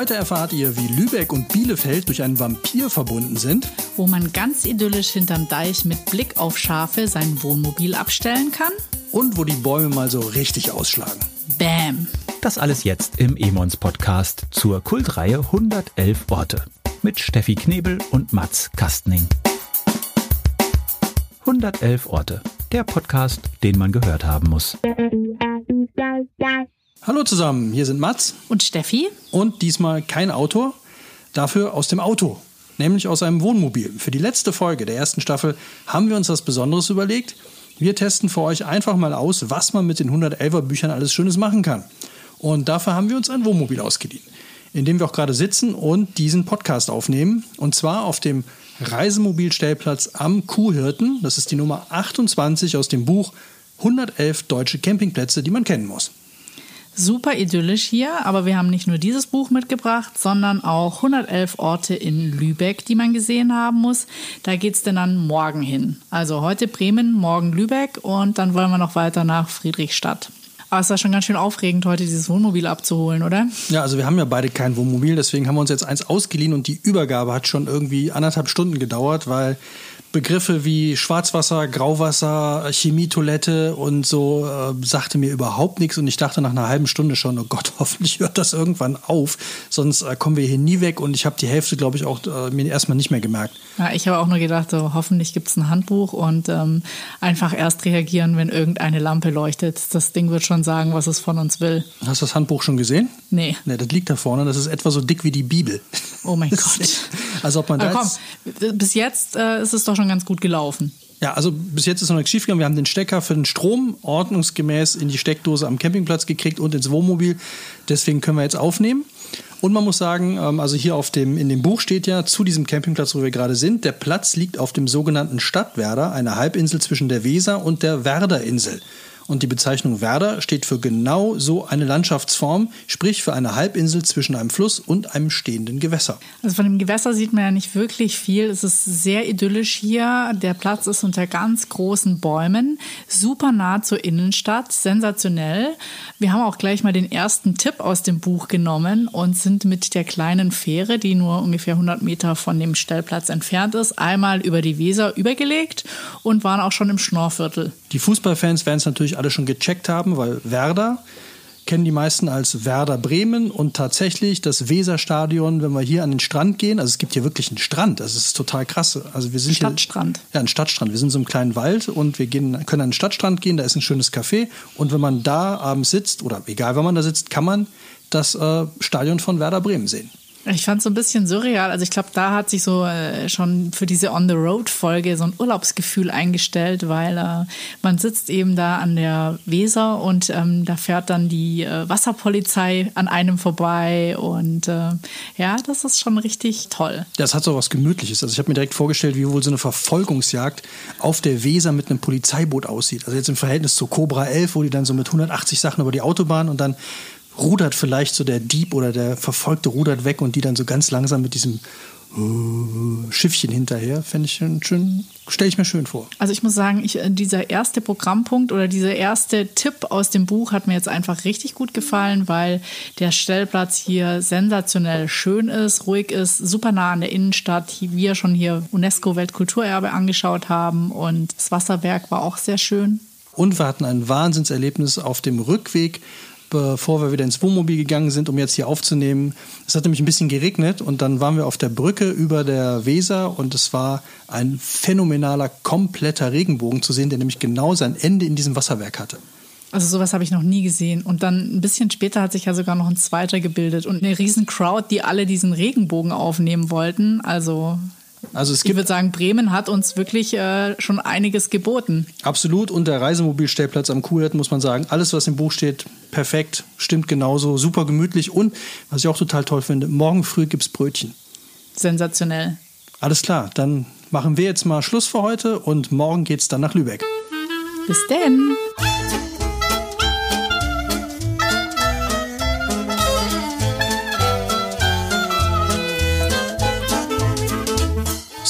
Heute erfahrt ihr, wie Lübeck und Bielefeld durch einen Vampir verbunden sind. Wo man ganz idyllisch hinterm Deich mit Blick auf Schafe sein Wohnmobil abstellen kann. Und wo die Bäume mal so richtig ausschlagen. Bam! Das alles jetzt im Emons Podcast zur Kultreihe 111 Orte mit Steffi Knebel und Mats Kastning. 111 Orte, der Podcast, den man gehört haben muss. Hallo zusammen, hier sind Mats Und Steffi? und diesmal kein Autor, dafür aus dem Auto, nämlich aus einem Wohnmobil. Für die letzte Folge der ersten Staffel haben wir uns was Besonderes überlegt. Wir testen für euch einfach mal aus, was man mit den 111er Büchern alles Schönes machen kann. Und dafür haben wir uns ein Wohnmobil ausgeliehen, in dem wir auch gerade sitzen und diesen Podcast aufnehmen. Und zwar auf dem Reisemobilstellplatz am Kuhhirten. Das ist die Nummer 28 aus dem Buch 111 deutsche Campingplätze, die man kennen muss. Super idyllisch hier, aber wir haben nicht nur dieses Buch mitgebracht, sondern auch 111 Orte in Lübeck, die man gesehen haben muss. Da geht's denn dann morgen hin. Also heute Bremen, morgen Lübeck und dann wollen wir noch weiter nach Friedrichstadt. Aber es war schon ganz schön aufregend, heute dieses Wohnmobil abzuholen, oder? Ja, also wir haben ja beide kein Wohnmobil, deswegen haben wir uns jetzt eins ausgeliehen und die Übergabe hat schon irgendwie anderthalb Stunden gedauert, weil Begriffe wie Schwarzwasser, Grauwasser, Chemietoilette und so äh, sagte mir überhaupt nichts und ich dachte nach einer halben Stunde schon, oh Gott, hoffentlich hört das irgendwann auf, sonst äh, kommen wir hier nie weg und ich habe die Hälfte, glaube ich, auch äh, mir erstmal nicht mehr gemerkt. Ja, ich habe auch nur gedacht, so, hoffentlich gibt's ein Handbuch und ähm, einfach erst reagieren, wenn irgendeine Lampe leuchtet. Das Ding wird schon sagen, was es von uns will. Hast du das Handbuch schon gesehen? Nee. Ne, das liegt da vorne, das ist etwa so dick wie die Bibel. Oh mein Gott. Also ob man da Aber komm, bis jetzt äh, ist es doch schon ganz gut gelaufen. Ja, also bis jetzt ist noch nichts schiefgegangen. Wir haben den Stecker für den Strom ordnungsgemäß in die Steckdose am Campingplatz gekriegt und ins Wohnmobil. Deswegen können wir jetzt aufnehmen. Und man muss sagen, ähm, also hier auf dem, in dem Buch steht ja zu diesem Campingplatz, wo wir gerade sind, der Platz liegt auf dem sogenannten Stadtwerder, einer Halbinsel zwischen der Weser und der Werderinsel. Und die Bezeichnung Werder steht für genau so eine Landschaftsform, sprich für eine Halbinsel zwischen einem Fluss und einem stehenden Gewässer. Also von dem Gewässer sieht man ja nicht wirklich viel. Es ist sehr idyllisch hier. Der Platz ist unter ganz großen Bäumen, super nah zur Innenstadt, sensationell. Wir haben auch gleich mal den ersten Tipp aus dem Buch genommen und sind mit der kleinen Fähre, die nur ungefähr 100 Meter von dem Stellplatz entfernt ist, einmal über die Weser übergelegt und waren auch schon im Schnorrviertel. Die Fußballfans werden es natürlich alle schon gecheckt haben, weil Werder kennen die meisten als Werder Bremen und tatsächlich das Weserstadion, wenn wir hier an den Strand gehen, also es gibt hier wirklich einen Strand, das ist total krass. Also wir sind Stadtstrand. Hier, ja, ein Stadtstrand. Wir sind in so einem kleinen Wald und wir gehen, können an den Stadtstrand gehen, da ist ein schönes Café und wenn man da abends sitzt oder egal, wenn man da sitzt, kann man das äh, Stadion von Werder Bremen sehen. Ich fand es so ein bisschen surreal. Also ich glaube, da hat sich so äh, schon für diese On-the-Road-Folge so ein Urlaubsgefühl eingestellt, weil äh, man sitzt eben da an der Weser und ähm, da fährt dann die äh, Wasserpolizei an einem vorbei und äh, ja, das ist schon richtig toll. Das hat so was Gemütliches. Also ich habe mir direkt vorgestellt, wie wohl so eine Verfolgungsjagd auf der Weser mit einem Polizeiboot aussieht. Also jetzt im Verhältnis zu Cobra 11, wo die dann so mit 180 Sachen über die Autobahn und dann rudert vielleicht so der Dieb oder der Verfolgte rudert weg und die dann so ganz langsam mit diesem äh, Schiffchen hinterher, fände ich schön, schön stelle ich mir schön vor. Also ich muss sagen, ich, dieser erste Programmpunkt oder dieser erste Tipp aus dem Buch hat mir jetzt einfach richtig gut gefallen, weil der Stellplatz hier sensationell schön ist, ruhig ist, super nah an der Innenstadt. Wir schon hier UNESCO-Weltkulturerbe angeschaut haben und das Wasserwerk war auch sehr schön. Und wir hatten ein Wahnsinnserlebnis auf dem Rückweg bevor wir wieder ins Wohnmobil gegangen sind, um jetzt hier aufzunehmen. Es hat nämlich ein bisschen geregnet und dann waren wir auf der Brücke über der Weser und es war ein phänomenaler, kompletter Regenbogen zu sehen, der nämlich genau sein Ende in diesem Wasserwerk hatte. Also sowas habe ich noch nie gesehen. Und dann ein bisschen später hat sich ja sogar noch ein zweiter gebildet und eine riesen Crowd, die alle diesen Regenbogen aufnehmen wollten. Also Also es ich gibt würde sagen, Bremen hat uns wirklich äh, schon einiges geboten. absolut und der Reisemobilstellplatz am Kuhhirten muss man sagen, alles was im Buch steht, perfekt, stimmt genauso, super gemütlich und was ich auch total toll finde, morgen früh gibt's Brötchen. Sensationell. Alles klar, dann machen wir jetzt mal Schluss für heute und morgen geht's dann nach Lübeck. Bis denn.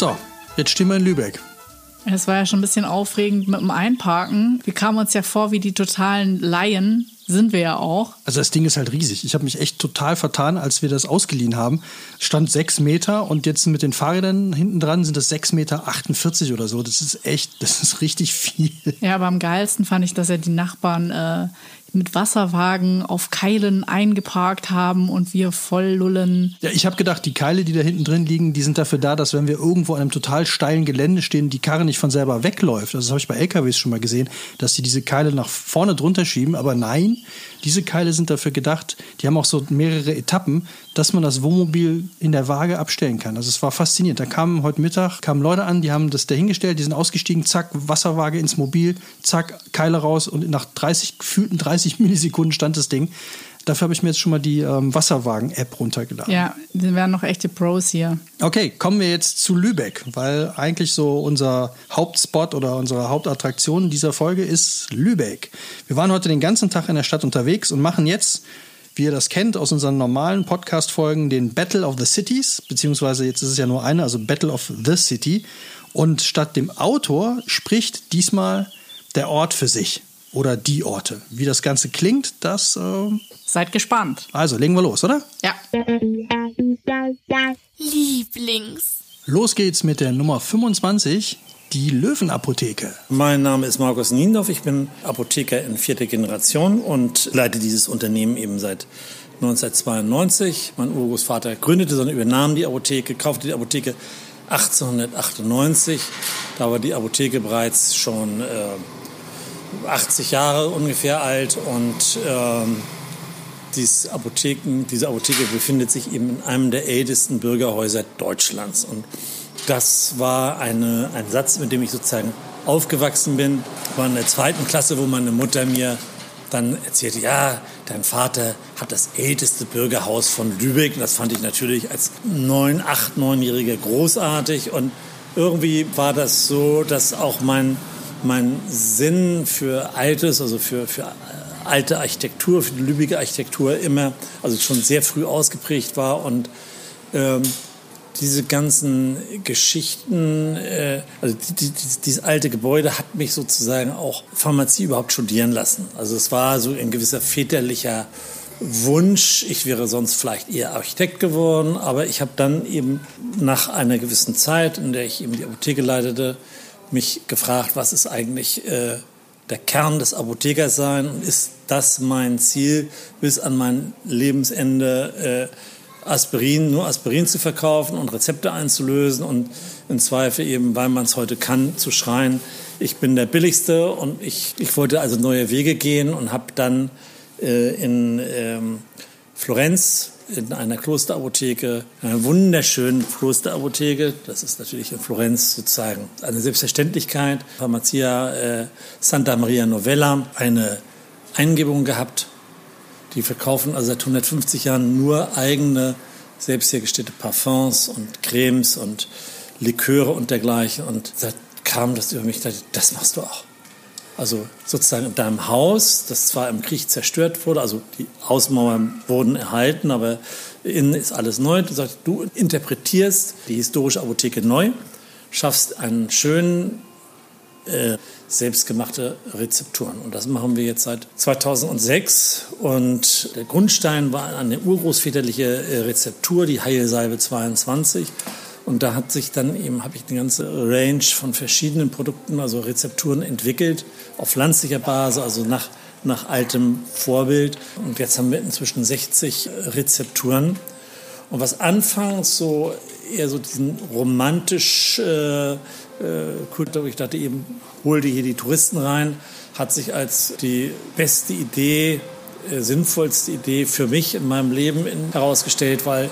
So, jetzt stehen wir in Lübeck. Es war ja schon ein bisschen aufregend mit dem Einparken. Wir kamen uns ja vor wie die totalen Laien, Sind wir ja auch. Also das Ding ist halt riesig. Ich habe mich echt total vertan, als wir das ausgeliehen haben. Stand sechs Meter und jetzt mit den Fahrrädern hinten dran sind das 6,48 Meter oder so. Das ist echt, das ist richtig viel. Ja, aber am geilsten fand ich, dass ja die Nachbarn äh, mit Wasserwagen auf Keilen eingeparkt haben und wir voll lullen. Ja, ich habe gedacht, die Keile, die da hinten drin liegen, die sind dafür da, dass wenn wir irgendwo an einem total steilen Gelände stehen, die Karre nicht von selber wegläuft. Also das habe ich bei LKWs schon mal gesehen, dass die diese Keile nach vorne drunter schieben. Aber nein, diese Keile sind dafür gedacht, die haben auch so mehrere Etappen, dass man das Wohnmobil in der Waage abstellen kann. Also es war faszinierend. Da kamen heute Mittag kamen Leute an, die haben das dahingestellt, die sind ausgestiegen, zack, Wasserwaage ins Mobil, zack, Keile raus und nach 30, gefühlten 30 Millisekunden stand das Ding. Dafür habe ich mir jetzt schon mal die ähm, Wasserwagen-App runtergeladen. Ja, die werden noch echte Pros hier. Okay, kommen wir jetzt zu Lübeck, weil eigentlich so unser Hauptspot oder unsere Hauptattraktion dieser Folge ist Lübeck. Wir waren heute den ganzen Tag in der Stadt unterwegs und machen jetzt, wie ihr das kennt aus unseren normalen Podcast-Folgen, den Battle of the Cities, beziehungsweise jetzt ist es ja nur eine, also Battle of the City. Und statt dem Autor spricht diesmal der Ort für sich oder die Orte. Wie das Ganze klingt, das. Äh Seid gespannt. Also legen wir los, oder? Ja. Lieblings. Los geht's mit der Nummer 25, die Löwenapotheke. Mein Name ist Markus Niendorf, ich bin Apotheker in vierter Generation und leite dieses Unternehmen eben seit 1992. Mein Urgroßvater gründete, sondern übernahm die Apotheke, kaufte die Apotheke 1898. Da war die Apotheke bereits schon äh, 80 Jahre ungefähr alt und ähm, dies Apotheken, diese Apotheke befindet sich eben in einem der ältesten Bürgerhäuser Deutschlands. Und das war eine, ein Satz, mit dem ich sozusagen aufgewachsen bin. War in der zweiten Klasse, wo meine Mutter mir dann erzählte, ja, dein Vater hat das älteste Bürgerhaus von Lübeck. Das fand ich natürlich als neun, acht, neunjähriger großartig. Und irgendwie war das so, dass auch mein, mein Sinn für Altes, also für, für alte Architektur, für die Lübecker Architektur immer, also schon sehr früh ausgeprägt war und ähm, diese ganzen Geschichten, äh, also die, die, dieses alte Gebäude hat mich sozusagen auch Pharmazie überhaupt studieren lassen. Also es war so ein gewisser väterlicher Wunsch. Ich wäre sonst vielleicht eher Architekt geworden, aber ich habe dann eben nach einer gewissen Zeit, in der ich eben die Apotheke leitete, mich gefragt, was ist eigentlich äh, der Kern des Apothekers sein und ist das mein Ziel, bis an mein Lebensende äh, Aspirin, nur Aspirin zu verkaufen und Rezepte einzulösen und im Zweifel eben, weil man es heute kann, zu schreien, ich bin der Billigste und ich, ich wollte also neue Wege gehen und habe dann äh, in ähm, Florenz in einer Klosterapotheke, einer wunderschönen Klosterapotheke. Das ist natürlich in Florenz sozusagen eine Selbstverständlichkeit. Pharmacia äh, Santa Maria Novella, eine Eingebung gehabt. Die verkaufen also seit 150 Jahren nur eigene, selbst hergestellte Parfums und Cremes und Liköre und dergleichen. Und da kam das über mich, das machst du auch. Also sozusagen in deinem Haus, das zwar im Krieg zerstört wurde, also die Außenmauern wurden erhalten, aber innen ist alles neu. Du sagst, du interpretierst die historische Apotheke neu, schaffst einen schönen äh, selbstgemachte Rezepturen. Und das machen wir jetzt seit 2006. Und der Grundstein war eine urgroßväterliche äh, Rezeptur, die Heilsalbe 22. Und da hat sich dann eben, habe ich eine ganze Range von verschiedenen Produkten, also Rezepturen entwickelt, auf pflanzlicher Basis, also nach, nach altem Vorbild. Und jetzt haben wir inzwischen 60 Rezepturen. Und was anfangs so eher so diesen romantisch äh, äh, Kult, ich dachte eben, hol dir hier die Touristen rein, hat sich als die beste Idee, äh, sinnvollste Idee für mich in meinem Leben in, herausgestellt, weil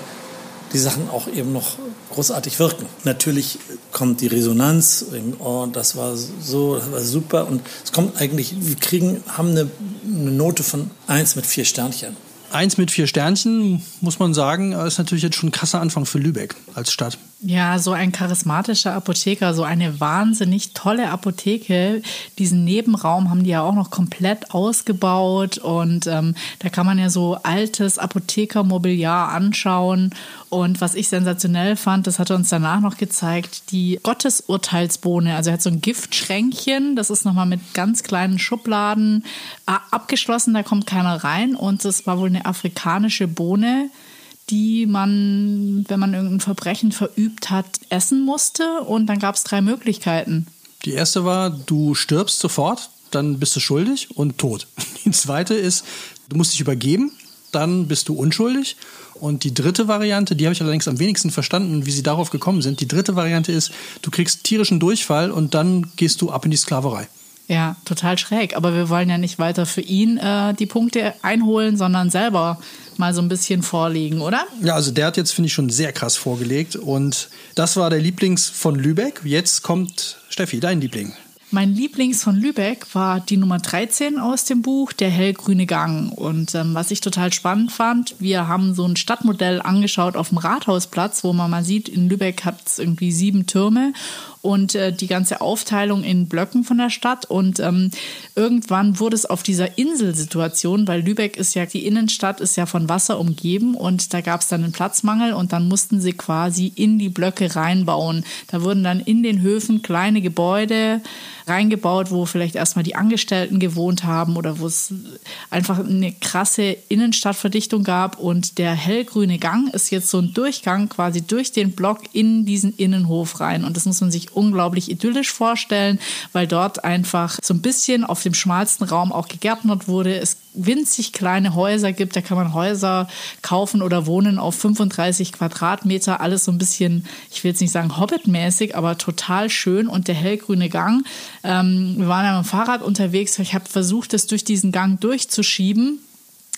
die Sachen auch eben noch großartig wirken. Natürlich kommt die Resonanz, oh, das war so, das war super und es kommt eigentlich, wir kriegen, haben eine, eine Note von eins mit vier Sternchen. Eins mit vier Sternchen, muss man sagen, ist natürlich jetzt schon ein krasser Anfang für Lübeck. als Stadt. Ja, so ein charismatischer Apotheker, so eine wahnsinnig tolle Apotheke. Diesen Nebenraum haben die ja auch noch komplett ausgebaut und ähm, da kann man ja so altes Apothekermobiliar anschauen. Und was ich sensationell fand, das hat er uns danach noch gezeigt, die Gottesurteilsbohne. Also er hat so ein Giftschränkchen, das ist nochmal mit ganz kleinen Schubladen äh, abgeschlossen, da kommt keiner rein. Und das war wohl eine afrikanische Bohne die man, wenn man irgendein Verbrechen verübt hat, essen musste. Und dann gab es drei Möglichkeiten. Die erste war, du stirbst sofort, dann bist du schuldig und tot. Die zweite ist, du musst dich übergeben, dann bist du unschuldig. Und die dritte Variante, die habe ich allerdings am wenigsten verstanden, wie sie darauf gekommen sind. Die dritte Variante ist, du kriegst tierischen Durchfall und dann gehst du ab in die Sklaverei. Ja, total schräg. Aber wir wollen ja nicht weiter für ihn äh, die Punkte einholen, sondern selber mal so ein bisschen vorlegen, oder? Ja, also der hat jetzt, finde ich, schon sehr krass vorgelegt. Und das war der Lieblings von Lübeck. Jetzt kommt Steffi, dein Liebling. Mein Lieblings von Lübeck war die Nummer 13 aus dem Buch, der hellgrüne Gang. Und ähm, was ich total spannend fand, wir haben so ein Stadtmodell angeschaut auf dem Rathausplatz, wo man mal sieht, in Lübeck hat es irgendwie sieben Türme und äh, die ganze Aufteilung in Blöcken von der Stadt. Und ähm, irgendwann wurde es auf dieser Inselsituation, weil Lübeck ist ja, die Innenstadt ist ja von Wasser umgeben und da gab es dann einen Platzmangel und dann mussten sie quasi in die Blöcke reinbauen. Da wurden dann in den Höfen kleine Gebäude reingebaut, wo vielleicht erstmal die Angestellten gewohnt haben oder wo es einfach eine krasse Innenstadtverdichtung gab. Und der hellgrüne Gang ist jetzt so ein Durchgang quasi durch den Block in diesen Innenhof rein. Und das muss man sich unglaublich idyllisch vorstellen, weil dort einfach so ein bisschen auf dem schmalsten Raum auch gegärtnert wurde. Es winzig kleine Häuser gibt. Da kann man Häuser kaufen oder wohnen auf 35 Quadratmeter. Alles so ein bisschen, ich will jetzt nicht sagen Hobbit-mäßig, aber total schön. Und der hellgrüne Gang. Ähm, wir waren ja mit dem Fahrrad unterwegs. Ich habe versucht, das durch diesen Gang durchzuschieben.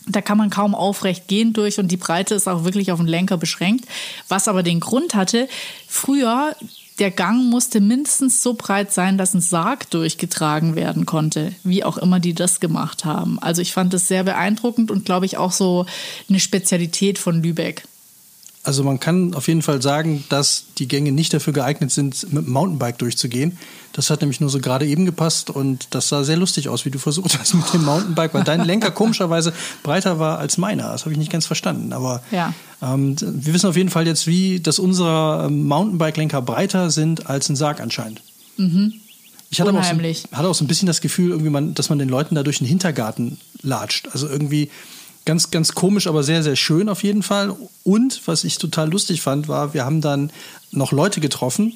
Da kann man kaum aufrecht gehen durch und die Breite ist auch wirklich auf den Lenker beschränkt. Was aber den Grund hatte, früher der Gang musste mindestens so breit sein, dass ein Sarg durchgetragen werden konnte, wie auch immer die das gemacht haben. Also ich fand das sehr beeindruckend und glaube ich auch so eine Spezialität von Lübeck. Also man kann auf jeden Fall sagen, dass die Gänge nicht dafür geeignet sind, mit dem Mountainbike durchzugehen. Das hat nämlich nur so gerade eben gepasst und das sah sehr lustig aus, wie du versucht hast mit dem Mountainbike, weil dein Lenker komischerweise breiter war als meiner. Das habe ich nicht ganz verstanden. Aber ja. ähm, wir wissen auf jeden Fall jetzt, wie, dass unsere ähm, Mountainbike-Lenker breiter sind als ein Sarg anscheinend. Mhm. Ich hatte auch, so, hatte auch so ein bisschen das Gefühl, irgendwie man, dass man den Leuten da durch den Hintergarten latscht. Also irgendwie ganz, ganz komisch, aber sehr, sehr schön auf jeden Fall. Und was ich total lustig fand, war, wir haben dann noch Leute getroffen,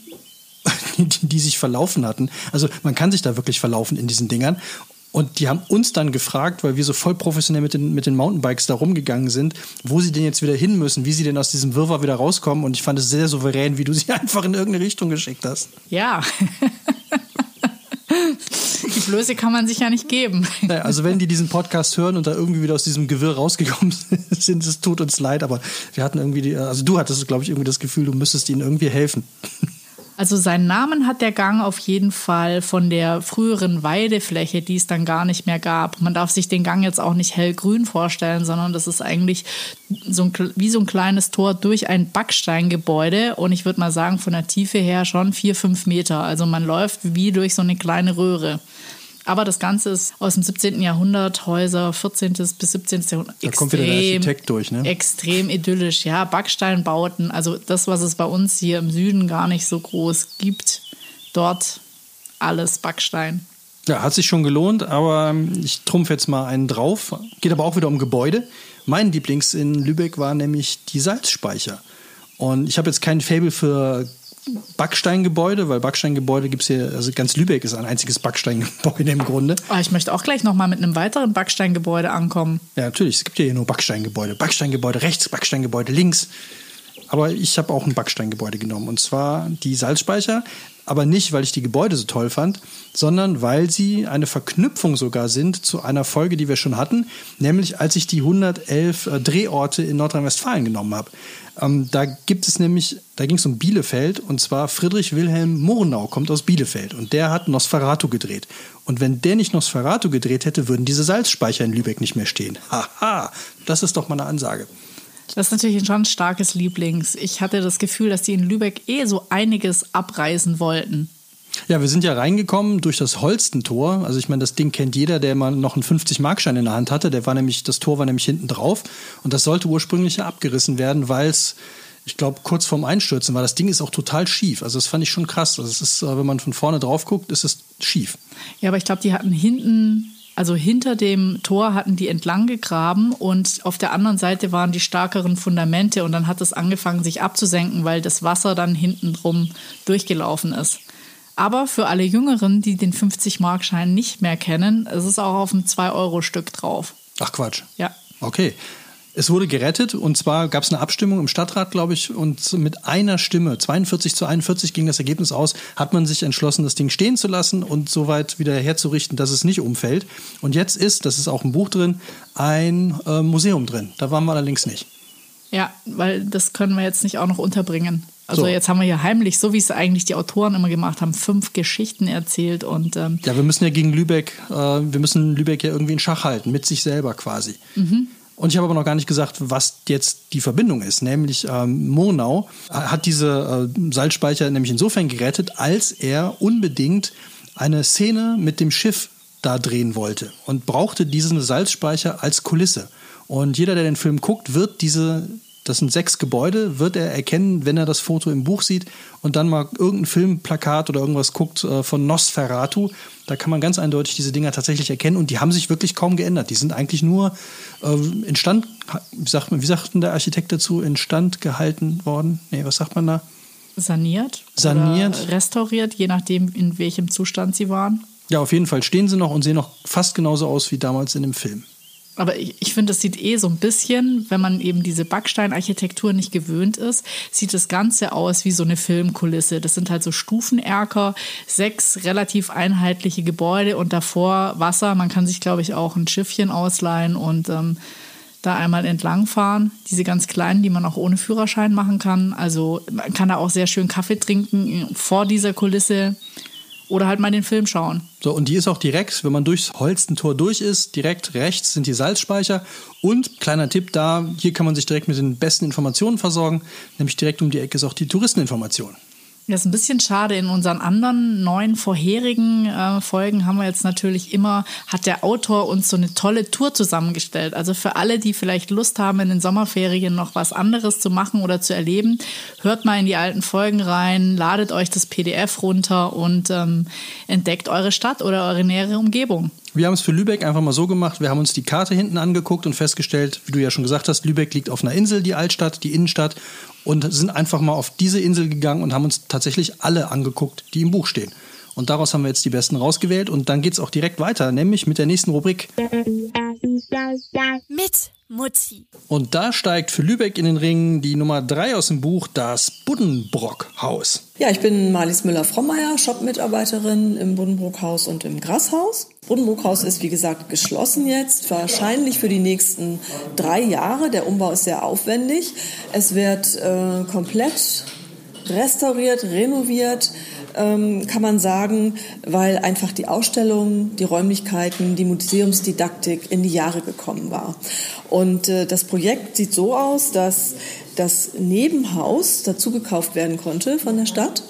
die, die sich verlaufen hatten. Also man kann sich da wirklich verlaufen in diesen Dingern. Und die haben uns dann gefragt, weil wir so voll professionell mit den, mit den Mountainbikes da rumgegangen sind, wo sie denn jetzt wieder hin müssen, wie sie denn aus diesem Wirrwarr wieder rauskommen. Und ich fand es sehr souverän, wie du sie einfach in irgendeine Richtung geschickt hast. Ja. Die Blöße kann man sich ja nicht geben. Naja, also wenn die diesen Podcast hören und da irgendwie wieder aus diesem Gewirr rausgekommen sind, es tut uns leid, aber wir hatten irgendwie, die, also du hattest, glaube ich, irgendwie das Gefühl, du müsstest ihnen irgendwie helfen. Also seinen Namen hat der Gang auf jeden Fall von der früheren Weidefläche, die es dann gar nicht mehr gab. Man darf sich den Gang jetzt auch nicht hellgrün vorstellen, sondern das ist eigentlich so ein, wie so ein kleines Tor durch ein Backsteingebäude. Und ich würde mal sagen, von der Tiefe her schon vier, fünf Meter. Also man läuft wie durch so eine kleine Röhre. Aber das Ganze ist aus dem 17. Jahrhundert, Häuser 14. bis 17. Jahrhundert. Da extrem, kommt wieder der Architekt durch, ne? Extrem idyllisch, ja. Backsteinbauten, also das, was es bei uns hier im Süden gar nicht so groß gibt, dort alles Backstein. Ja, hat sich schon gelohnt, aber ich trumpf jetzt mal einen drauf. Geht aber auch wieder um Gebäude. Mein Lieblings in Lübeck war nämlich die Salzspeicher. Und ich habe jetzt kein Fable für Backsteingebäude, weil Backsteingebäude gibt es hier, also ganz Lübeck ist ein einziges Backsteingebäude im Grunde. Oh, ich möchte auch gleich nochmal mit einem weiteren Backsteingebäude ankommen. Ja, natürlich, es gibt ja hier nur Backsteingebäude. Backsteingebäude rechts, Backsteingebäude links. Aber ich habe auch ein Backsteingebäude genommen und zwar die Salzspeicher aber nicht, weil ich die Gebäude so toll fand, sondern weil sie eine Verknüpfung sogar sind zu einer Folge, die wir schon hatten, nämlich als ich die 111 äh, Drehorte in Nordrhein-Westfalen genommen habe. Ähm, da gibt es nämlich, da ging es um Bielefeld und zwar Friedrich Wilhelm Murnau kommt aus Bielefeld und der hat Nosferatu gedreht. Und wenn der nicht Nosferatu gedreht hätte, würden diese Salzspeicher in Lübeck nicht mehr stehen. Haha, das ist doch mal eine Ansage. Das ist natürlich schon ein starkes Lieblings. Ich hatte das Gefühl, dass die in Lübeck eh so einiges abreißen wollten. Ja, wir sind ja reingekommen durch das Holstentor. Also ich meine, das Ding kennt jeder, der mal noch einen 50-Markschein in der Hand hatte. Der war nämlich, das Tor war nämlich hinten drauf. Und das sollte ursprünglich ja abgerissen werden, weil es, ich glaube, kurz vorm Einstürzen war. Das Ding ist auch total schief. Also das fand ich schon krass. Also es ist, äh, wenn man von vorne drauf guckt, ist es schief. Ja, aber ich glaube, die hatten hinten also hinter dem Tor hatten die entlang gegraben und auf der anderen Seite waren die stärkeren Fundamente und dann hat es angefangen, sich abzusenken, weil das Wasser dann hinten drum durchgelaufen ist. Aber für alle Jüngeren, die den 50-Mark-Schein nicht mehr kennen, ist es auch auf einem 2-Euro-Stück drauf. Ach Quatsch. Ja. Okay. Es wurde gerettet und zwar gab es eine Abstimmung im Stadtrat, glaube ich, und mit einer Stimme, 42 zu 41 ging das Ergebnis aus, hat man sich entschlossen, das Ding stehen zu lassen und so weit wieder herzurichten, dass es nicht umfällt. Und jetzt ist, das ist auch im Buch drin, ein äh, Museum drin. Da waren wir allerdings nicht. Ja, weil das können wir jetzt nicht auch noch unterbringen. Also So. jetzt haben wir hier heimlich, so wie es eigentlich die Autoren immer gemacht haben, fünf Geschichten erzählt und ähm, Ja, wir müssen ja gegen Lübeck, äh, wir müssen Lübeck ja irgendwie in Schach halten, mit sich selber quasi. Und ich habe aber noch gar nicht gesagt, was jetzt die Verbindung ist. Nämlich ähm, Murnau hat diese äh, Salzspeicher nämlich insofern gerettet, als er unbedingt eine Szene mit dem Schiff da drehen wollte und brauchte diesen Salzspeicher als Kulisse. Und jeder, der den Film guckt, wird diese, das sind sechs Gebäude, wird er erkennen, wenn er das Foto im Buch sieht und dann mal irgendein Filmplakat oder irgendwas guckt äh, von Nosferatu. Da kann man ganz eindeutig diese Dinger tatsächlich erkennen und die haben sich wirklich kaum geändert. Die sind eigentlich nur äh, instand, wie sagt, man, wie sagt denn der Architekt dazu, instand gehalten worden? Nee, was sagt man da? saniert, Saniert. restauriert, je nachdem, in welchem Zustand sie waren. Ja, auf jeden Fall stehen sie noch und sehen noch fast genauso aus wie damals in dem Film. Aber ich, ich finde, es sieht eh so ein bisschen, wenn man eben diese Backsteinarchitektur nicht gewöhnt ist, sieht das Ganze aus wie so eine Filmkulisse. Das sind halt so Stufenerker, sechs relativ einheitliche Gebäude und davor Wasser. Man kann sich, glaube ich, auch ein Schiffchen ausleihen und ähm, da einmal entlangfahren. Diese ganz kleinen, die man auch ohne Führerschein machen kann. Also man kann da auch sehr schön Kaffee trinken vor dieser Kulisse oder halt mal den Film schauen. So, und die ist auch direkt, wenn man durchs Holstentor durch ist, direkt rechts sind die Salzspeicher. Und kleiner Tipp da, hier kann man sich direkt mit den besten Informationen versorgen, nämlich direkt um die Ecke ist auch die Touristeninformation. Das ist ein bisschen schade. In unseren anderen neun vorherigen äh, Folgen haben wir jetzt natürlich immer, hat der Autor uns so eine tolle Tour zusammengestellt. Also für alle, die vielleicht Lust haben, in den Sommerferien noch was anderes zu machen oder zu erleben, hört mal in die alten Folgen rein, ladet euch das PDF runter und ähm, entdeckt eure Stadt oder eure nähere Umgebung. Wir haben es für Lübeck einfach mal so gemacht, wir haben uns die Karte hinten angeguckt und festgestellt, wie du ja schon gesagt hast, Lübeck liegt auf einer Insel, die Altstadt, die Innenstadt und sind einfach mal auf diese Insel gegangen und haben uns tatsächlich alle angeguckt, die im Buch stehen. Und daraus haben wir jetzt die besten rausgewählt und dann geht es auch direkt weiter, nämlich mit der nächsten Rubrik. Mit Mutti. Und da steigt für Lübeck in den Ring die Nummer drei aus dem Buch, das Buddenbrock-Haus. Ja, ich bin Marlies Müller-Frommeier, Shop-Mitarbeiterin im Buddenbrook-Haus und im Grashaus. Buddenbrook-Haus ist, wie gesagt, geschlossen jetzt, wahrscheinlich für die nächsten drei Jahre. Der Umbau ist sehr aufwendig. Es wird äh, komplett restauriert, renoviert, ähm, kann man sagen, weil einfach die Ausstellung, die Räumlichkeiten, die Museumsdidaktik in die Jahre gekommen war. Und äh, das Projekt sieht so aus, dass das Nebenhaus dazu gekauft werden konnte von der Stadt.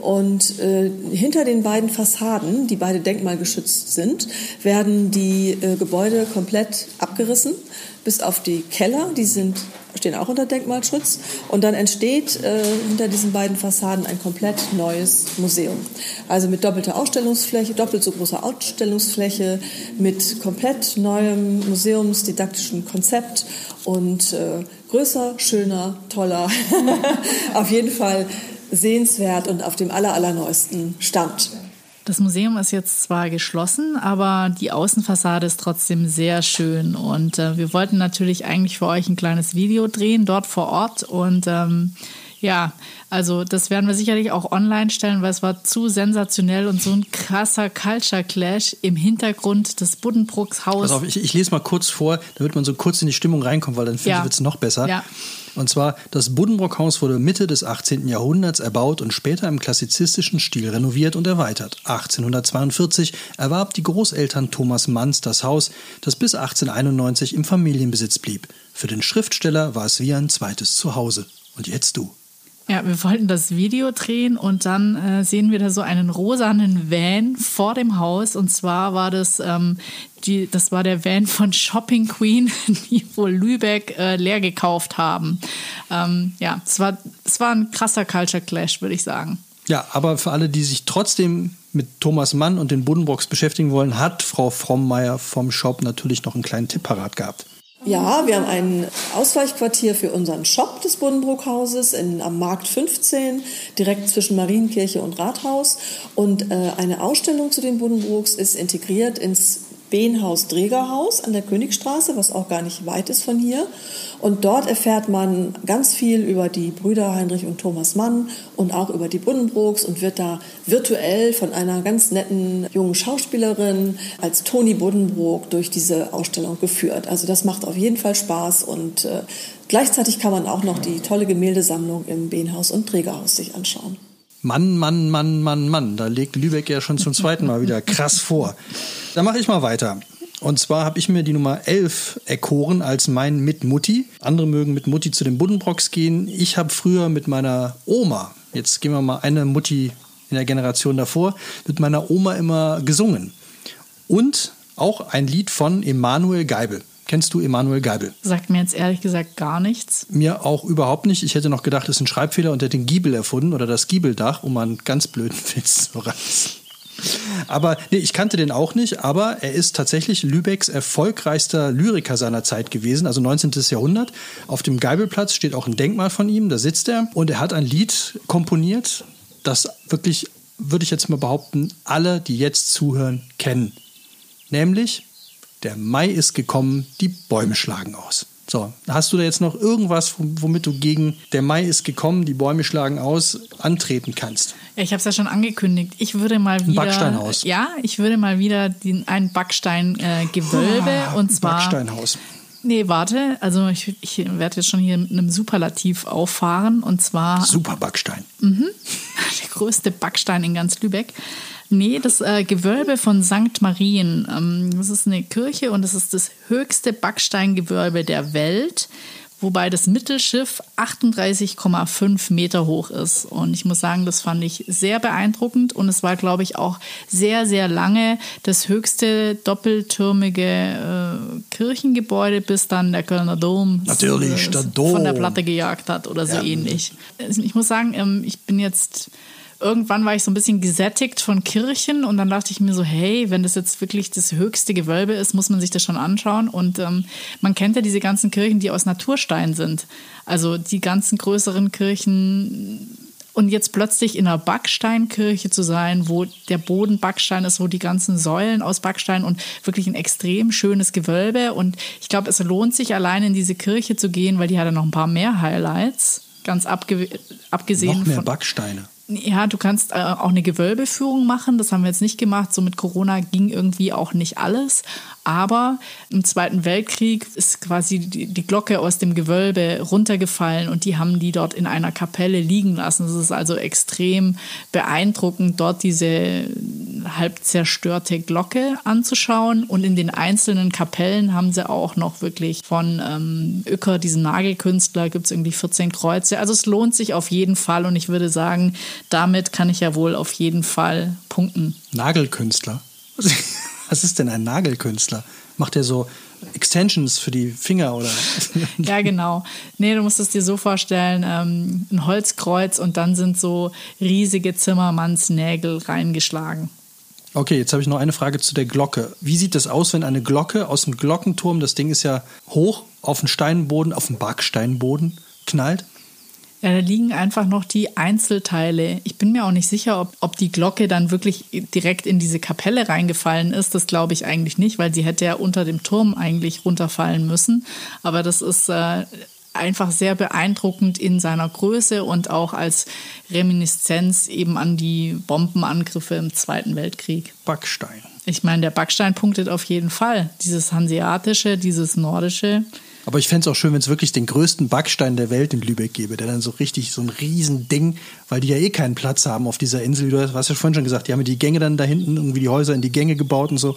Und äh, hinter den beiden Fassaden, die beide denkmalgeschützt sind, werden die äh, Gebäude komplett abgerissen, bis auf die Keller, die sind, stehen auch unter Denkmalschutz. Und dann entsteht äh, hinter diesen beiden Fassaden ein komplett neues Museum. Also mit doppelter Ausstellungsfläche, doppelt so großer Ausstellungsfläche, mit komplett neuem museumsdidaktischen Konzept und äh, größer, schöner, toller. auf jeden Fall sehenswert und auf dem aller, allerneuesten Stand. Das Museum ist jetzt zwar geschlossen, aber die Außenfassade ist trotzdem sehr schön. Und äh, wir wollten natürlich eigentlich für euch ein kleines Video drehen, dort vor Ort. Und ähm, Ja, also das werden wir sicherlich auch online stellen, weil es war zu sensationell und so ein krasser Culture Clash im Hintergrund des Buddenbrooks Haus. Pass auf, ich, ich lese mal kurz vor, damit man so kurz in die Stimmung reinkommt, weil dann Ja. ich, wird es noch besser. Ja. Und zwar, das Buddenbrock-Haus wurde Mitte des 18. Jahrhunderts erbaut und später im klassizistischen Stil renoviert und erweitert. 1842 erwarb die Großeltern Thomas Manns das Haus, das bis 1891 im Familienbesitz blieb. Für den Schriftsteller war es wie ein zweites Zuhause. Und jetzt du. Ja, wir wollten das Video drehen und dann äh, sehen wir da so einen rosanen Van vor dem Haus. Und zwar war das, ähm, die, das war der Van von Shopping Queen, die wohl Lübeck äh, leer gekauft haben. Ähm, ja, es war, es war ein krasser Culture Clash, würde ich sagen. Ja, aber für alle, die sich trotzdem mit Thomas Mann und den Buddenbrocks beschäftigen wollen, hat Frau Frommeier vom Shop natürlich noch einen kleinen Tipp parat gehabt. Ja, wir haben ein Ausweichquartier für unseren Shop des Buddenbrookhauses in, am Markt 15, direkt zwischen Marienkirche und Rathaus. Und äh, eine Ausstellung zu den Buddenbrooks ist integriert ins Behnhaus Dregerhaus an der Königstraße, was auch gar nicht weit ist von hier. Und dort erfährt man ganz viel über die Brüder Heinrich und Thomas Mann und auch über die Buddenbrooks und wird da virtuell von einer ganz netten jungen Schauspielerin als Toni Buddenbrook durch diese Ausstellung geführt. Also das macht auf jeden Fall Spaß und äh, gleichzeitig kann man auch noch die tolle Gemäldesammlung im Behnhaus und Trägerhaus sich anschauen. Mann, Mann, Mann, Mann, Mann. Da legt Lübeck ja schon zum zweiten Mal wieder krass vor. Da mache ich mal weiter. Und zwar habe ich mir die Nummer 11 erkoren als mein mit Mutti. Andere mögen mit Mutti zu den Buddenbrocks gehen. Ich habe früher mit meiner Oma, jetzt gehen wir mal eine Mutti in der Generation davor, mit meiner Oma immer gesungen. Und auch ein Lied von Emanuel Geibel. Kennst du Emanuel Geibel? Sagt mir jetzt ehrlich gesagt gar nichts. Mir auch überhaupt nicht. Ich hätte noch gedacht, es ist ein Schreibfehler und er hat den Giebel erfunden oder das Giebeldach, um mal einen ganz blöden Witz zu reißen. Aber nee, ich kannte den auch nicht, aber er ist tatsächlich Lübecks erfolgreichster Lyriker seiner Zeit gewesen, also 19. Jahrhundert. Auf dem Geibelplatz steht auch ein Denkmal von ihm, da sitzt er und er hat ein Lied komponiert, das wirklich, würde ich jetzt mal behaupten, alle, die jetzt zuhören, kennen. Nämlich, der Mai ist gekommen, die Bäume schlagen aus. So, hast du da jetzt noch irgendwas, womit du gegen der Mai ist gekommen, die Bäume schlagen aus, antreten kannst? Ja, ich habe es ja schon angekündigt. Ich würde mal wieder. Backsteinhaus. Ja, ich würde mal wieder den, ein Backsteingewölbe äh, und zwar. Backsteinhaus. Nee, warte. Also ich, ich werde jetzt schon hier mit einem Superlativ auffahren und zwar Super Backstein. der größte Backstein in ganz Lübeck. Nee, das äh, Gewölbe von St. Marien. Ähm, das ist eine Kirche und das ist das höchste Backsteingewölbe der Welt, wobei das Mittelschiff 38,5 Meter hoch ist. Und ich muss sagen, das fand ich sehr beeindruckend und es war, glaube ich, auch sehr, sehr lange das höchste doppeltürmige äh, Kirchengebäude, bis dann der Kölner Dom Natürlich, äh, der Dom. von der Platte gejagt hat oder so Ja. ähnlich. Also Ich muss sagen, ähm, ich bin jetzt irgendwann war ich so ein bisschen gesättigt von Kirchen und dann dachte ich mir so, hey, wenn das jetzt wirklich das höchste Gewölbe ist, muss man sich das schon anschauen. Und ähm, man kennt ja diese ganzen Kirchen, die aus Naturstein sind. Also die ganzen größeren Kirchen. Und jetzt plötzlich in einer Backsteinkirche zu sein, wo der Boden Backstein ist, wo die ganzen Säulen aus Backstein und wirklich ein extrem schönes Gewölbe. Und ich glaube, es lohnt sich allein in diese Kirche zu gehen, weil die hat ja noch ein paar mehr Highlights. Ganz abge abgesehen Noch mehr von. Backsteine. Ja, du kannst äh, auch eine Gewölbeführung machen. Das haben wir jetzt nicht gemacht. So mit Corona ging irgendwie auch nicht alles. Aber im Zweiten Weltkrieg ist quasi die, die Glocke aus dem Gewölbe runtergefallen und die haben die dort in einer Kapelle liegen lassen. Es ist also extrem beeindruckend, dort diese halb zerstörte Glocke anzuschauen. Und in den einzelnen Kapellen haben sie auch noch wirklich von ähm, Uecker, diesen Nagelkünstler, gibt es irgendwie 14 Kreuze. Also es lohnt sich auf jeden Fall und ich würde sagen, damit kann ich ja wohl auf jeden Fall punkten. Nagelkünstler. Was ist denn ein Nagelkünstler? Macht er so Extensions für die Finger oder? Ja, genau. Nee, du musst es dir so vorstellen, ähm, ein Holzkreuz und dann sind so riesige Zimmermannsnägel reingeschlagen. Okay, jetzt habe ich noch eine Frage zu der Glocke. Wie sieht das aus, wenn eine Glocke aus dem Glockenturm, das Ding ist ja hoch, auf den Steinboden, auf den Backsteinboden knallt? Ja, da liegen einfach noch die Einzelteile. Ich bin mir auch nicht sicher, ob, ob die Glocke dann wirklich direkt in diese Kapelle reingefallen ist. Das glaube ich eigentlich nicht, weil sie hätte ja unter dem Turm eigentlich runterfallen müssen. Aber das ist äh, einfach sehr beeindruckend in seiner Größe und auch als Reminiszenz eben an die Bombenangriffe im Zweiten Weltkrieg. Backstein. Ich meine, der Backstein punktet auf jeden Fall. Dieses Hanseatische, dieses Nordische. Aber ich fände es auch schön, wenn es wirklich den größten Backstein der Welt in Lübeck gäbe, der dann so richtig so ein Riesending, weil die ja eh keinen Platz haben auf dieser Insel. Du hast ja vorhin schon gesagt, die haben ja die Gänge dann da hinten, irgendwie die Häuser in die Gänge gebaut und so.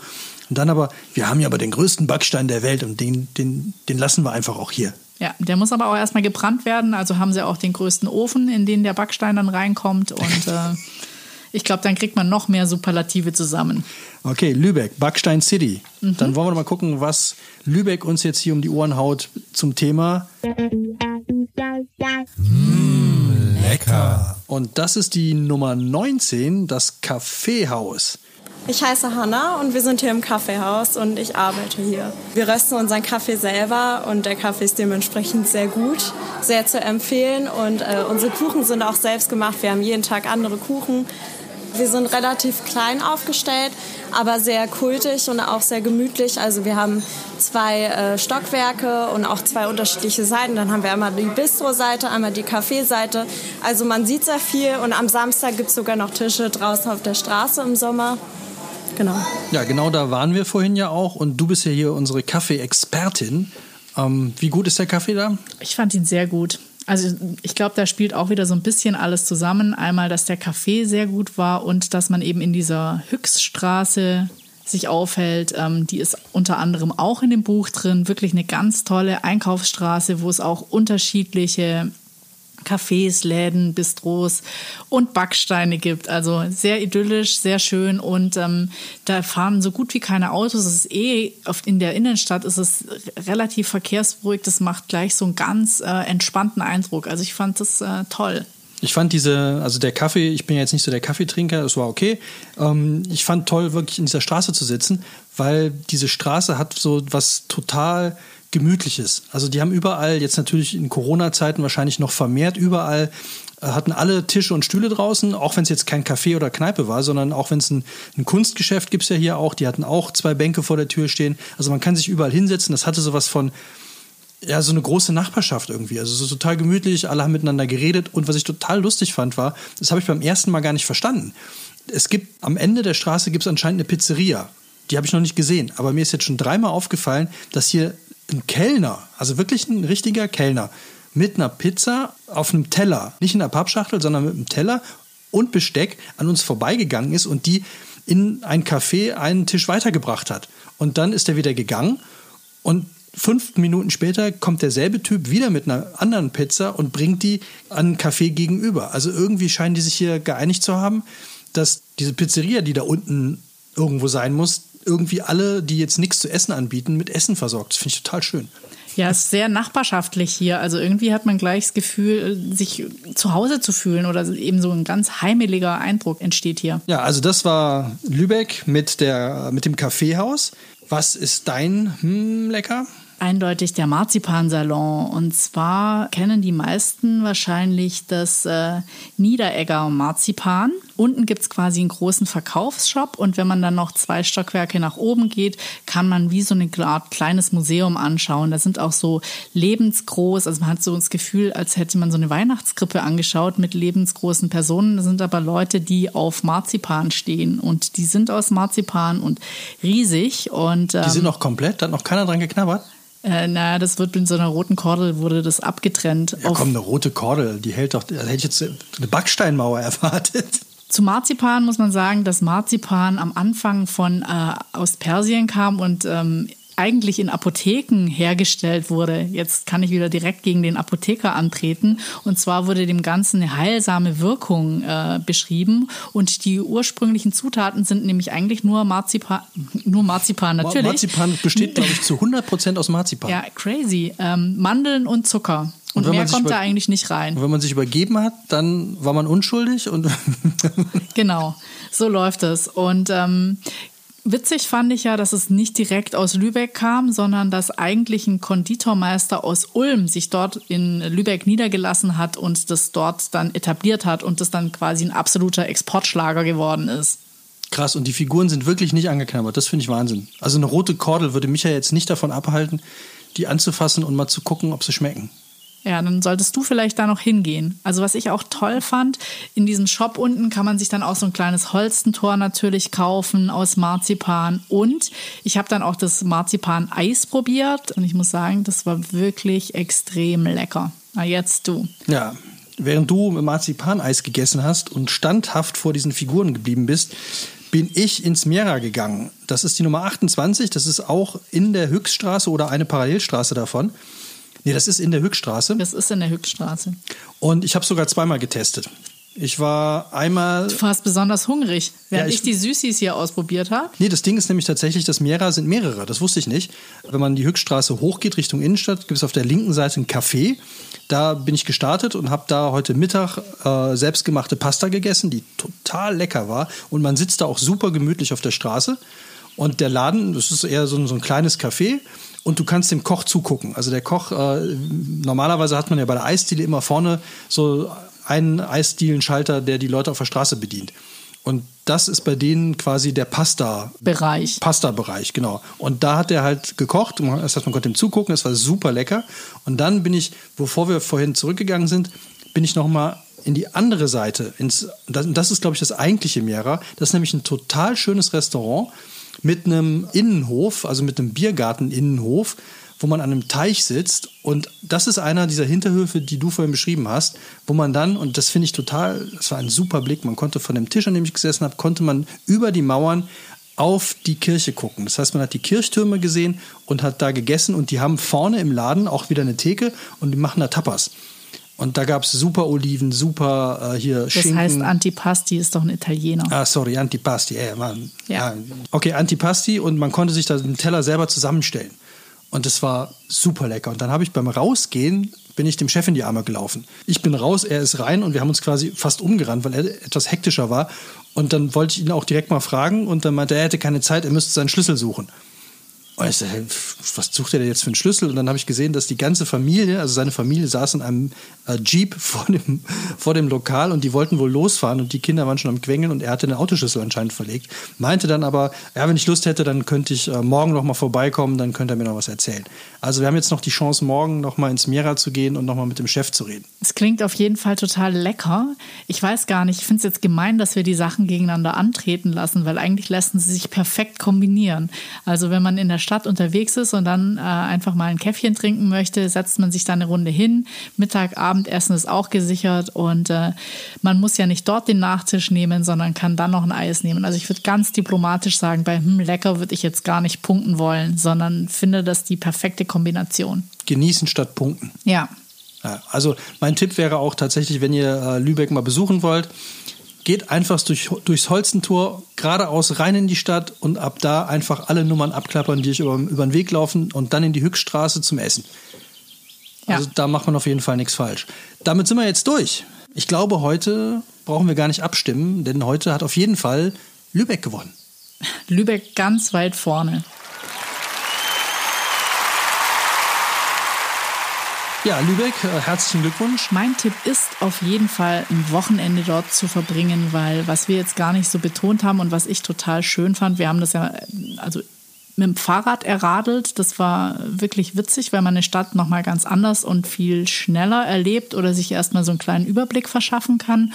Und dann aber, wir haben ja aber den größten Backstein der Welt und den, den, den lassen wir einfach auch hier. Ja, der muss aber auch erstmal gebrannt werden. Also haben sie auch den größten Ofen, in den der Backstein dann reinkommt. Und äh, ich glaube, dann kriegt man noch mehr Superlative zusammen. Okay, Lübeck, Backstein City. Mhm. Dann wollen wir mal gucken, was Lübeck uns jetzt hier um die Ohren haut zum Thema. Mmh, lecker. Und das ist die Nummer 19, das Kaffeehaus. Ich heiße Hanna und wir sind hier im Kaffeehaus und ich arbeite hier. Wir rösten unseren Kaffee selber und der Kaffee ist dementsprechend sehr gut, sehr zu empfehlen und äh, unsere Kuchen sind auch selbst gemacht. Wir haben jeden Tag andere Kuchen. Wir sind relativ klein aufgestellt, aber sehr kultig und auch sehr gemütlich. Also wir haben zwei äh, Stockwerke und auch zwei unterschiedliche Seiten. Dann haben wir einmal die Bistro-Seite, einmal die Kaffeeseite. Also man sieht sehr viel und am Samstag gibt es sogar noch Tische draußen auf der Straße im Sommer. Genau. Ja, genau da waren wir vorhin ja auch und du bist ja hier unsere Kaffee-Expertin. Ähm, wie gut ist der Kaffee da? Ich fand ihn sehr gut. Also ich glaube, da spielt auch wieder so ein bisschen alles zusammen. Einmal, dass der Kaffee sehr gut war und dass man eben in dieser Höchststraße sich aufhält. Ähm, die ist unter anderem auch in dem Buch drin. Wirklich eine ganz tolle Einkaufsstraße, wo es auch unterschiedliche Cafés, Läden, Bistros und Backsteine gibt. Also sehr idyllisch, sehr schön und ähm, da fahren so gut wie keine Autos. Es ist eh oft in der Innenstadt ist es relativ verkehrsberuhig. Das macht gleich so einen ganz äh, entspannten Eindruck. Also ich fand das äh, toll. Ich fand diese, also der Kaffee, ich bin jetzt nicht so der Kaffeetrinker, das war okay. Ähm, ich fand toll, wirklich in dieser Straße zu sitzen, weil diese Straße hat so was total Gemütliches. Also die haben überall, jetzt natürlich in Corona-Zeiten wahrscheinlich noch vermehrt, überall äh, hatten alle Tische und Stühle draußen, auch wenn es jetzt kein Café oder Kneipe war, sondern auch wenn es ein, ein, Kunstgeschäft gibt es ja hier auch, die hatten auch zwei Bänke vor der Tür stehen. Also man kann sich überall hinsetzen, das hatte sowas von, ja, so eine große Nachbarschaft irgendwie. Also so total gemütlich, alle haben miteinander geredet. Und was ich total lustig fand, war, das habe ich beim ersten Mal gar nicht verstanden. Es gibt am Ende der Straße gibt es anscheinend eine Pizzeria. Die habe ich noch nicht gesehen. Aber mir ist jetzt schon dreimal aufgefallen, dass hier ein Kellner, also wirklich ein richtiger Kellner, mit einer Pizza auf einem Teller, nicht in einer Pappschachtel, sondern mit einem Teller und Besteck an uns vorbeigegangen ist und die in ein Café einen Tisch weitergebracht hat. Und dann ist er wieder gegangen und fünf Minuten später kommt derselbe Typ wieder mit einer anderen Pizza und bringt die an ein Café gegenüber. Also irgendwie scheinen die sich hier geeinigt zu haben, dass diese Pizzeria, die da unten irgendwo sein muss, irgendwie alle, die jetzt nichts zu essen anbieten, mit Essen versorgt. Das finde ich total schön. Ja, es ist sehr nachbarschaftlich hier. Also irgendwie hat man gleich das Gefühl, sich zu Hause zu fühlen oder eben so ein ganz heimeliger Eindruck entsteht hier. Ja, also das war Lübeck mit, der, mit dem Kaffeehaus. Was ist dein hm, Lecker? Eindeutig der Marzipansalon. Und zwar kennen die meisten wahrscheinlich das äh, Niederegger Marzipan. Unten gibt es quasi einen großen Verkaufsshop und wenn man dann noch zwei Stockwerke nach oben geht, kann man wie so eine Art kleines Museum anschauen. Da sind auch so lebensgroß, also man hat so das Gefühl, als hätte man so eine Weihnachtskrippe angeschaut mit lebensgroßen Personen. Das sind aber Leute, die auf Marzipan stehen und die sind aus Marzipan und riesig. Und, ähm, die sind noch komplett, da hat noch keiner dran geknabbert? Äh, naja, das wird mit so einer roten Kordel wurde das abgetrennt. Ja, komm, eine rote Kordel, die hält doch, da hätte ich jetzt eine Backsteinmauer erwartet. Zu Marzipan muss man sagen, dass Marzipan am Anfang von äh, aus Persien kam und ähm, eigentlich in Apotheken hergestellt wurde. Jetzt kann ich wieder direkt gegen den Apotheker antreten. Und zwar wurde dem Ganzen eine heilsame Wirkung äh, beschrieben. Und die ursprünglichen Zutaten sind nämlich eigentlich nur Marzipan, nur Marzipan natürlich. Marzipan besteht, glaube ich, zu 100 Prozent aus Marzipan. Ja, crazy. Ähm, Mandeln und Zucker. Und, und mehr kommt da eigentlich nicht rein. Und wenn man sich übergeben hat, dann war man unschuldig und genau, so läuft es. Und ähm, Witzig fand ich ja, dass es nicht direkt aus Lübeck kam, sondern dass eigentlich ein Konditormeister aus Ulm sich dort in Lübeck niedergelassen hat und das dort dann etabliert hat und das dann quasi ein absoluter Exportschlager geworden ist. Krass, und die Figuren sind wirklich nicht angeknabbert. Das finde ich Wahnsinn. Also eine rote Kordel würde mich ja jetzt nicht davon abhalten, die anzufassen und mal zu gucken, ob sie schmecken. Ja, dann solltest du vielleicht da noch hingehen. Also was ich auch toll fand, in diesem Shop unten kann man sich dann auch so ein kleines Holstentor natürlich kaufen aus Marzipan. Und ich habe dann auch das Marzipan-Eis probiert und ich muss sagen, das war wirklich extrem lecker. Na jetzt du. Ja, während du Marzipaneis gegessen hast und standhaft vor diesen Figuren geblieben bist, bin ich ins Mera gegangen. Das ist die Nummer 28, das ist auch in der Höchststraße oder eine Parallelstraße davon. Nee, das ist in der Höchststraße. Das ist in der Höchststraße. Und ich habe sogar zweimal getestet. Ich war einmal. Du warst besonders hungrig, während Ja, ich, ich- die Süßis hier ausprobiert habe. Nee, das Ding ist nämlich tatsächlich, das Mera sind mehrere. Das wusste ich nicht. Wenn man die Höchststraße hochgeht Richtung Innenstadt, gibt es auf der linken Seite ein Café. Da bin ich gestartet und habe da heute Mittag äh, selbstgemachte Pasta gegessen, die total lecker war. Und man sitzt da auch super gemütlich auf der Straße. Und der Laden, das ist eher so ein, so ein kleines Café. Und du kannst dem Koch zugucken. Also der Koch, äh, normalerweise hat man ja bei der Eisdiele immer vorne so einen Eisdielenschalter, der die Leute auf der Straße bedient. Und das ist bei denen quasi der Pasta Bereich. Pasta-Bereich, genau. Und da hat er halt gekocht. Das heißt, man konnte ihm zugucken, es war super lecker. Und dann bin ich, bevor wir vorhin zurückgegangen sind, bin ich nochmal in die andere Seite. Ins, das, das ist, glaube ich, das eigentliche Mera. Das ist nämlich ein total schönes Restaurant mit einem Innenhof, also mit einem Biergarten-Innenhof, wo man an einem Teich sitzt. Und das ist einer dieser Hinterhöfe, die du vorhin beschrieben hast, wo man dann, und das finde ich total, das war ein super Blick, man konnte von dem Tisch, an dem ich gesessen habe, konnte man über die Mauern auf die Kirche gucken. Das heißt, man hat die Kirchtürme gesehen und hat da gegessen und die haben vorne im Laden auch wieder eine Theke und die machen da Tapas. Und da gab es super Oliven, super äh, hier Das Schinken. heißt, Antipasti ist doch ein Italiener. Ah, sorry, Antipasti. Äh, man, Ja. Okay, Antipasti und man konnte sich da den Teller selber zusammenstellen. Und das war super lecker. Und dann habe ich beim Rausgehen, bin ich dem Chef in die Arme gelaufen. Ich bin raus, er ist rein und wir haben uns quasi fast umgerannt, weil er etwas hektischer war. Und dann wollte ich ihn auch direkt mal fragen und dann meinte er, er hätte keine Zeit, er müsste seinen Schlüssel suchen. Und ich so, hey, was sucht er denn jetzt für einen Schlüssel? Und dann habe ich gesehen, dass die ganze Familie, also seine Familie saß in einem äh, Jeep vor dem, vor dem Lokal und die wollten wohl losfahren und die Kinder waren schon am Quengeln und er hatte den Autoschlüssel anscheinend verlegt. Meinte dann aber, ja, wenn ich Lust hätte, dann könnte ich äh, morgen noch mal vorbeikommen, dann könnte er mir noch was erzählen. Also wir haben jetzt noch die Chance, morgen noch mal ins Mera zu gehen und noch mal mit dem Chef zu reden. Es klingt auf jeden Fall total lecker. Ich weiß gar nicht, ich finde es jetzt gemein, dass wir die Sachen gegeneinander antreten lassen, weil eigentlich lassen sie sich perfekt kombinieren. Also wenn man in der Stadt unterwegs ist und dann äh, einfach mal ein Käffchen trinken möchte, setzt man sich da eine Runde hin. Mittag, Abendessen ist auch gesichert und äh, man muss ja nicht dort den Nachtisch nehmen, sondern kann dann noch ein Eis nehmen. Also ich würde ganz diplomatisch sagen, bei hm, lecker würde ich jetzt gar nicht punkten wollen, sondern finde das die perfekte Kombination. Genießen statt punkten. Ja, also mein Tipp wäre auch tatsächlich, wenn ihr äh, Lübeck mal besuchen wollt, geht einfach durch, durchs Holzentor geradeaus rein in die Stadt und ab da einfach alle Nummern abklappern, die euch über, über den Weg laufen und dann in die Höchststraße zum Essen. Ja. Also da macht man auf jeden Fall nichts falsch. Damit sind wir jetzt durch. Ich glaube, heute brauchen wir gar nicht abstimmen, denn heute hat auf jeden Fall Lübeck gewonnen. Lübeck ganz weit vorne. Ja, Lübeck, äh, herzlichen Glückwunsch. Mein Tipp ist auf jeden Fall ein Wochenende dort zu verbringen, weil was wir jetzt gar nicht so betont haben und was ich total schön fand, wir haben das ja also mit dem Fahrrad erradelt. Das war wirklich witzig, weil man eine Stadt noch mal ganz anders und viel schneller erlebt oder sich erstmal so einen kleinen Überblick verschaffen kann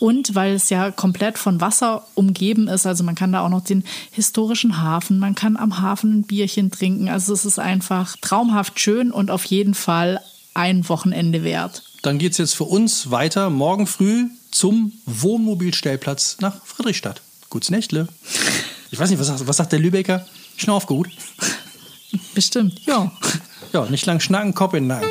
und weil es ja komplett von Wasser umgeben ist, also man kann da auch noch den historischen Hafen, man kann am Hafen ein Bierchen trinken. Also es ist einfach traumhaft schön und auf jeden Fall ein Wochenende wert. Dann geht es jetzt für uns weiter morgen früh zum Wohnmobilstellplatz nach Friedrichstadt. Gutes Nächtle. Ich weiß nicht, was sagt, was sagt der Lübecker? Schnauf gut. Bestimmt, ja. Ja, nicht lang schnacken, Kopf in den Nacken.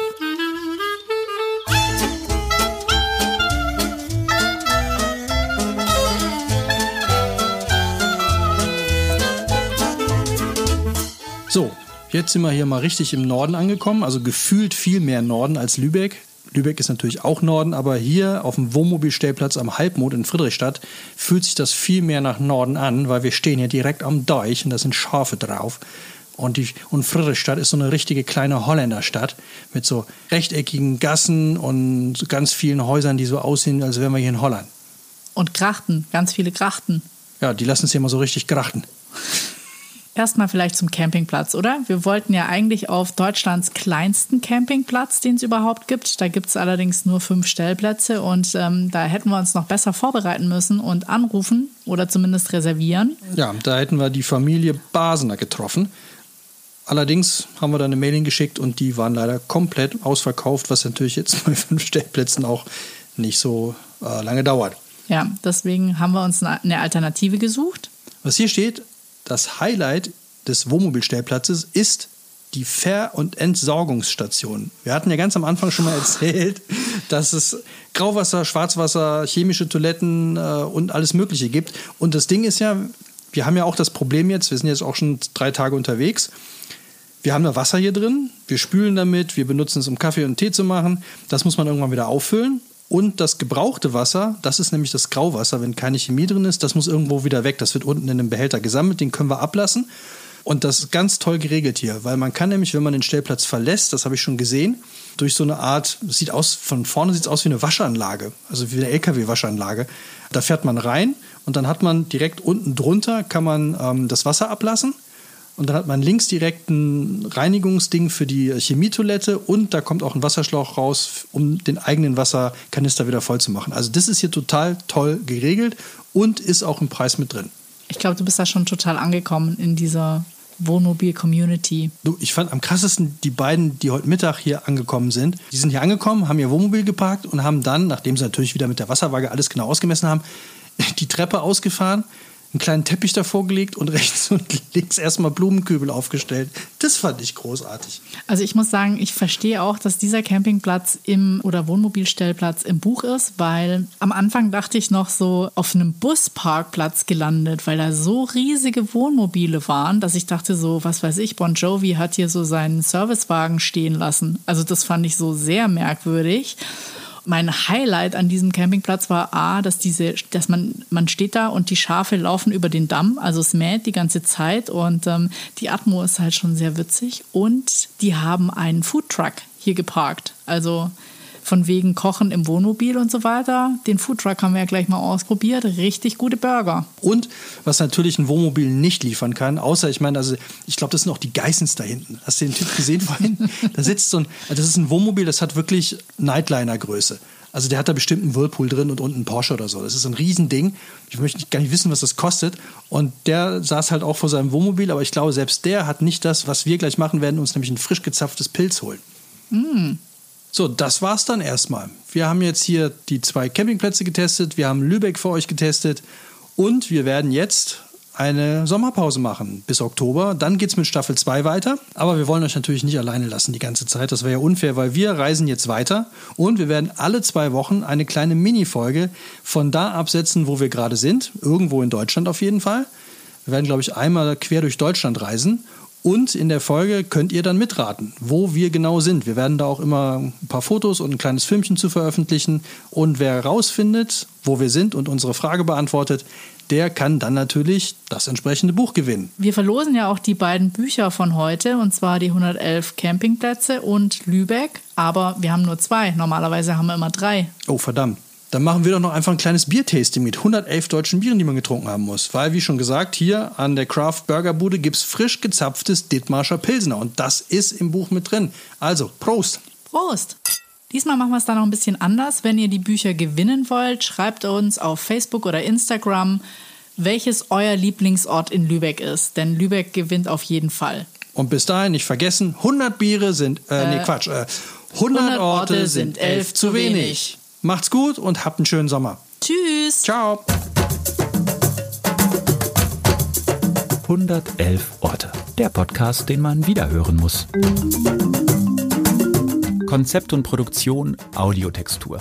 So, jetzt sind wir hier mal richtig im Norden angekommen, also gefühlt viel mehr Norden als Lübeck. Lübeck ist natürlich auch Norden, aber hier auf dem Wohnmobilstellplatz am Halbmond in Friedrichstadt fühlt sich das viel mehr nach Norden an, weil wir stehen hier direkt am Deich und da sind Schafe drauf. Und, die, und Friedrichstadt ist so eine richtige kleine Holländerstadt mit so rechteckigen Gassen und so ganz vielen Häusern, die so aussehen, als wären wir hier in Holland. Und Krachten, ganz viele Krachten. Ja, die lassen es hier mal so richtig krachten. Erstmal vielleicht zum Campingplatz, oder? Wir wollten ja eigentlich auf Deutschlands kleinsten Campingplatz, den es überhaupt gibt. Da gibt es allerdings nur fünf Stellplätze und ähm, da hätten wir uns noch besser vorbereiten müssen und anrufen oder zumindest reservieren. Ja, da hätten wir die Familie Basener getroffen. Allerdings haben wir da eine Mailing geschickt und die waren leider komplett ausverkauft, was natürlich jetzt bei fünf Stellplätzen auch nicht so äh, lange dauert. Ja, deswegen haben wir uns eine Alternative gesucht. Was hier steht, das Highlight des Wohnmobilstellplatzes ist die Ver- und Entsorgungsstation. Wir hatten ja ganz am Anfang schon mal erzählt, dass es Grauwasser, Schwarzwasser, chemische Toiletten äh, und alles Mögliche gibt. Und das Ding ist ja, wir haben ja auch das Problem jetzt, wir sind jetzt auch schon drei Tage unterwegs. Wir haben da Wasser hier drin, wir spülen damit, wir benutzen es, um Kaffee und Tee zu machen. Das muss man irgendwann wieder auffüllen. Und das gebrauchte Wasser, das ist nämlich das Grauwasser, wenn keine Chemie drin ist, das muss irgendwo wieder weg. Das wird unten in einem Behälter gesammelt, den können wir ablassen. Und das ist ganz toll geregelt hier, weil man kann nämlich, wenn man den Stellplatz verlässt, das habe ich schon gesehen, durch so eine Art, sieht aus, von vorne sieht es aus wie eine Waschanlage, also wie eine LKW-Waschanlage. Da fährt man rein und dann hat man direkt unten drunter, kann man ähm, das Wasser ablassen und dann hat man links direkt ein Reinigungsding für die Chemietoilette und da kommt auch ein Wasserschlauch raus, um den eigenen Wasserkanister wieder voll zu machen. Also das ist hier total toll geregelt und ist auch im Preis mit drin. Ich glaube, du bist da schon total angekommen in dieser Wohnmobil-Community. Du, ich fand am krassesten die beiden, die heute Mittag hier angekommen sind. Die sind hier angekommen, haben ihr Wohnmobil geparkt und haben dann, nachdem sie natürlich wieder mit der Wasserwaage alles genau ausgemessen haben, die Treppe ausgefahren, einen kleinen Teppich davor gelegt und rechts und links erstmal Blumenkübel aufgestellt. Das fand ich großartig. Also ich muss sagen, ich verstehe auch, dass dieser Campingplatz im oder Wohnmobilstellplatz im Buch ist, weil am Anfang dachte ich noch so auf einem Busparkplatz gelandet, weil da so riesige Wohnmobile waren, dass ich dachte so, was weiß ich, Bon Jovi hat hier so seinen Servicewagen stehen lassen. Also das fand ich so sehr merkwürdig mein Highlight an diesem Campingplatz war A, dass diese, dass man, man steht da und die Schafe laufen über den Damm, also es mäht die ganze Zeit und ähm, die Atmo ist halt schon sehr witzig. Und die haben einen Foodtruck hier geparkt. Also von wegen Kochen im Wohnmobil und so weiter. Den Foodtruck haben wir ja gleich mal ausprobiert. Richtig gute Burger. Und was natürlich ein Wohnmobil nicht liefern kann, außer ich meine, also ich glaube, das sind auch die Geissens da hinten. Hast du den Typ gesehen vorhin? da sitzt so ein, das ist ein Wohnmobil, das hat wirklich Nightliner-Größe. Also der hat da bestimmt einen Whirlpool drin und unten einen Porsche oder so. Das ist ein Riesending. Ich möchte gar nicht wissen, was das kostet. Und der saß halt auch vor seinem Wohnmobil, aber ich glaube, selbst der hat nicht das, was wir gleich machen werden, uns nämlich ein frisch gezapftes Pilz holen. Mm. So, das war's dann erstmal. Wir haben jetzt hier die zwei Campingplätze getestet, wir haben Lübeck für euch getestet und wir werden jetzt eine Sommerpause machen bis Oktober. Dann geht es mit Staffel 2 weiter. Aber wir wollen euch natürlich nicht alleine lassen die ganze Zeit. Das wäre ja unfair, weil wir reisen jetzt weiter und wir werden alle zwei Wochen eine kleine Mini-Folge von da absetzen, wo wir gerade sind. Irgendwo in Deutschland auf jeden Fall. Wir werden, glaube ich, einmal quer durch Deutschland reisen und in der Folge könnt ihr dann mitraten, wo wir genau sind. Wir werden da auch immer ein paar Fotos und ein kleines Filmchen zu veröffentlichen. Und wer herausfindet, wo wir sind und unsere Frage beantwortet, der kann dann natürlich das entsprechende Buch gewinnen. Wir verlosen ja auch die beiden Bücher von heute, und zwar die 111 Campingplätze und Lübeck. Aber wir haben nur zwei. Normalerweise haben wir immer drei. Oh, verdammt. Dann machen wir doch noch einfach ein kleines Biertasting mit 111 deutschen Bieren, die man getrunken haben muss. Weil, wie schon gesagt, hier an der Craft Burger Bude gibt es frisch gezapftes Dittmarscher Pilsner. Und das ist im Buch mit drin. Also, Prost! Prost! Diesmal machen wir es dann noch ein bisschen anders. Wenn ihr die Bücher gewinnen wollt, schreibt uns auf Facebook oder Instagram, welches euer Lieblingsort in Lübeck ist. Denn Lübeck gewinnt auf jeden Fall. Und bis dahin nicht vergessen, 100 Biere sind, äh, äh nee, Quatsch, äh, 100, 100 Orte sind 11 zu wenig. wenig. Macht's gut und habt einen schönen Sommer. Tschüss. Ciao. 111 Orte. Der Podcast, den man wiederhören muss. Konzept und Produktion Audiotextur.